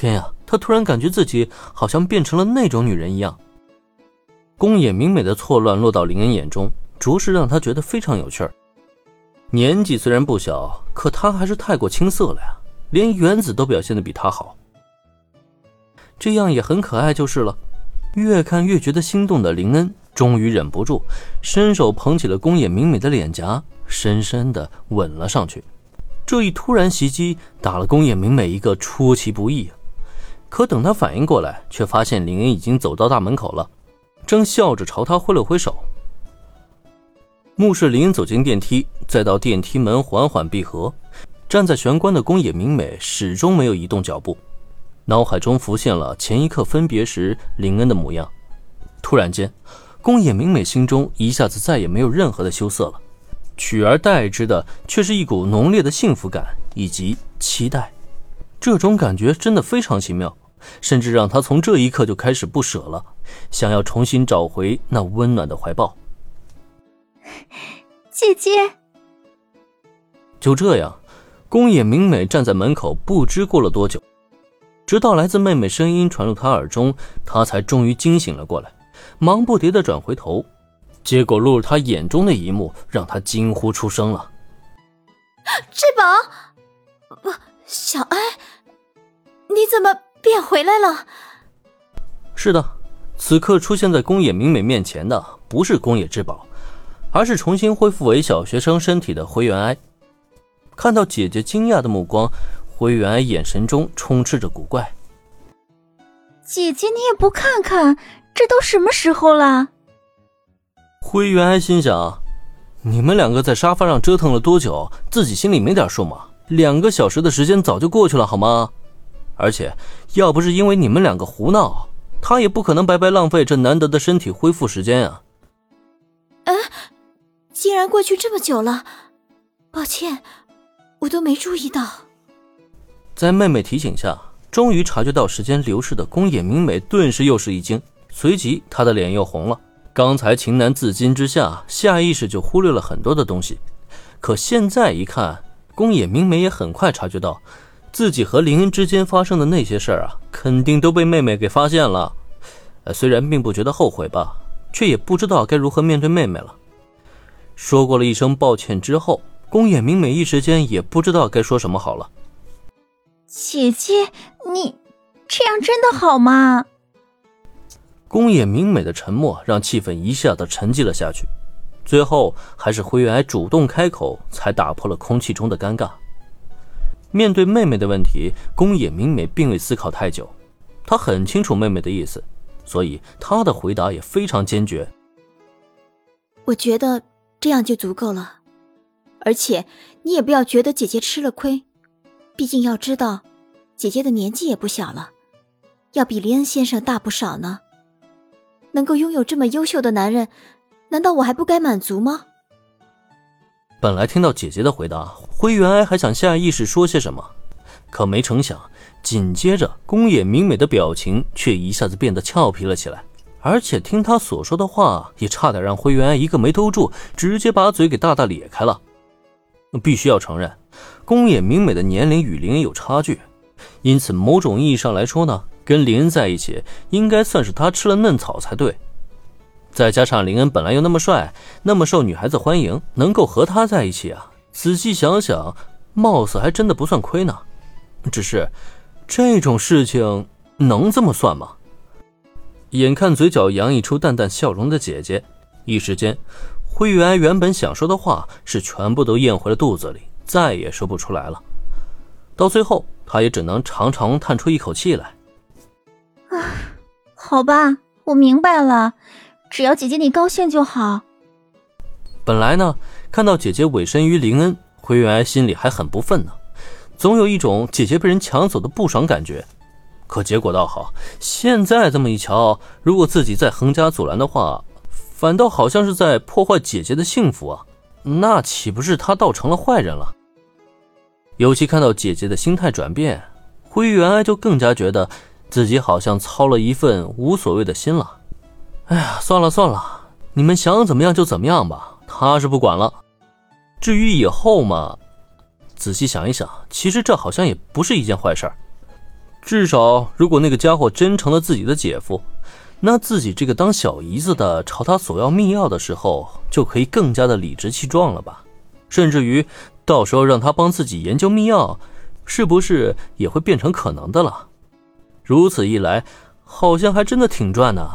天呀，他突然感觉自己好像变成了那种女人一样。宫野明美的错乱落到林恩眼中，着实让他觉得非常有趣儿。年纪虽然不小，可他还是太过青涩了呀，连原子都表现的比他好。这样也很可爱就是了。越看越觉得心动的林恩，终于忍不住伸手捧起了宫野明美的脸颊，深深的吻了上去。这一突然袭击打了宫野明美一个出其不意。可等他反应过来，却发现林恩已经走到大门口了，正笑着朝他挥了挥手。目视林恩走进电梯，再到电梯门缓缓闭合，站在玄关的宫野明美始终没有移动脚步。脑海中浮现了前一刻分别时林恩的模样，突然间，宫野明美心中一下子再也没有任何的羞涩了，取而代之的却是一股浓烈的幸福感以及期待。这种感觉真的非常奇妙，甚至让他从这一刻就开始不舍了，想要重新找回那温暖的怀抱。姐姐，就这样，宫野明美站在门口，不知过了多久。直到来自妹妹声音传入他耳中，他才终于惊醒了过来，忙不迭的转回头，结果落入他眼中的一幕让他惊呼出声了：“ 志宝，不，小哀，你怎么变回来了？”是的，此刻出现在宫野明美面前的不是宫野之宝，而是重新恢复为小学生身体的灰原哀。看到姐姐惊讶的目光。灰原哀眼神中充斥着古怪。姐姐，你也不看看，这都什么时候了？灰原哀心想：你们两个在沙发上折腾了多久，自己心里没点数吗？两个小时的时间早就过去了，好吗？而且，要不是因为你们两个胡闹，他也不可能白白浪费这难得的身体恢复时间啊。嗯，竟然过去这么久了，抱歉，我都没注意到。在妹妹提醒下，终于察觉到时间流逝的宫野明美顿时又是一惊，随即她的脸又红了。刚才情难自禁之下，下意识就忽略了很多的东西，可现在一看，宫野明美也很快察觉到，自己和林恩之间发生的那些事儿啊，肯定都被妹妹给发现了。呃，虽然并不觉得后悔吧，却也不知道该如何面对妹妹了。说过了一声抱歉之后，宫野明美一时间也不知道该说什么好了。姐姐，你这样真的好吗？宫野明美的沉默让气氛一下子沉寂了下去，最后还是灰原哀主动开口，才打破了空气中的尴尬。面对妹妹的问题，宫野明美并未思考太久，她很清楚妹妹的意思，所以她的回答也非常坚决。我觉得这样就足够了，而且你也不要觉得姐姐吃了亏。毕竟要知道，姐姐的年纪也不小了，要比林恩先生大不少呢。能够拥有这么优秀的男人，难道我还不该满足吗？本来听到姐姐的回答，灰原哀还想下意识说些什么，可没成想，紧接着宫野明美的表情却一下子变得俏皮了起来，而且听她所说的话，也差点让灰原哀一个没兜住，直接把嘴给大大咧开了。必须要承认。宫野明美的年龄与林有差距，因此某种意义上来说呢，跟林在一起应该算是他吃了嫩草才对。再加上林恩本来又那么帅，那么受女孩子欢迎，能够和他在一起啊，仔细想想，貌似还真的不算亏呢。只是，这种事情能这么算吗？眼看嘴角洋溢出淡淡笑容的姐姐，一时间，灰原原本想说的话是全部都咽回了肚子里。再也说不出来了，到最后，她也只能长长叹出一口气来。啊，好吧，我明白了，只要姐姐你高兴就好。本来呢，看到姐姐委身于林恩，灰原哀心里还很不忿呢，总有一种姐姐被人抢走的不爽感觉。可结果倒好，现在这么一瞧，如果自己再横加阻拦的话，反倒好像是在破坏姐姐的幸福啊，那岂不是他倒成了坏人了？尤其看到姐姐的心态转变，灰原哀就更加觉得自己好像操了一份无所谓的心了。哎呀，算了算了，你们想怎么样就怎么样吧，他是不管了。至于以后嘛，仔细想一想，其实这好像也不是一件坏事儿。至少，如果那个家伙真成了自己的姐夫，那自己这个当小姨子的朝他索要密钥的时候，就可以更加的理直气壮了吧？甚至于，到时候让他帮自己研究密钥，是不是也会变成可能的了？如此一来，好像还真的挺赚的。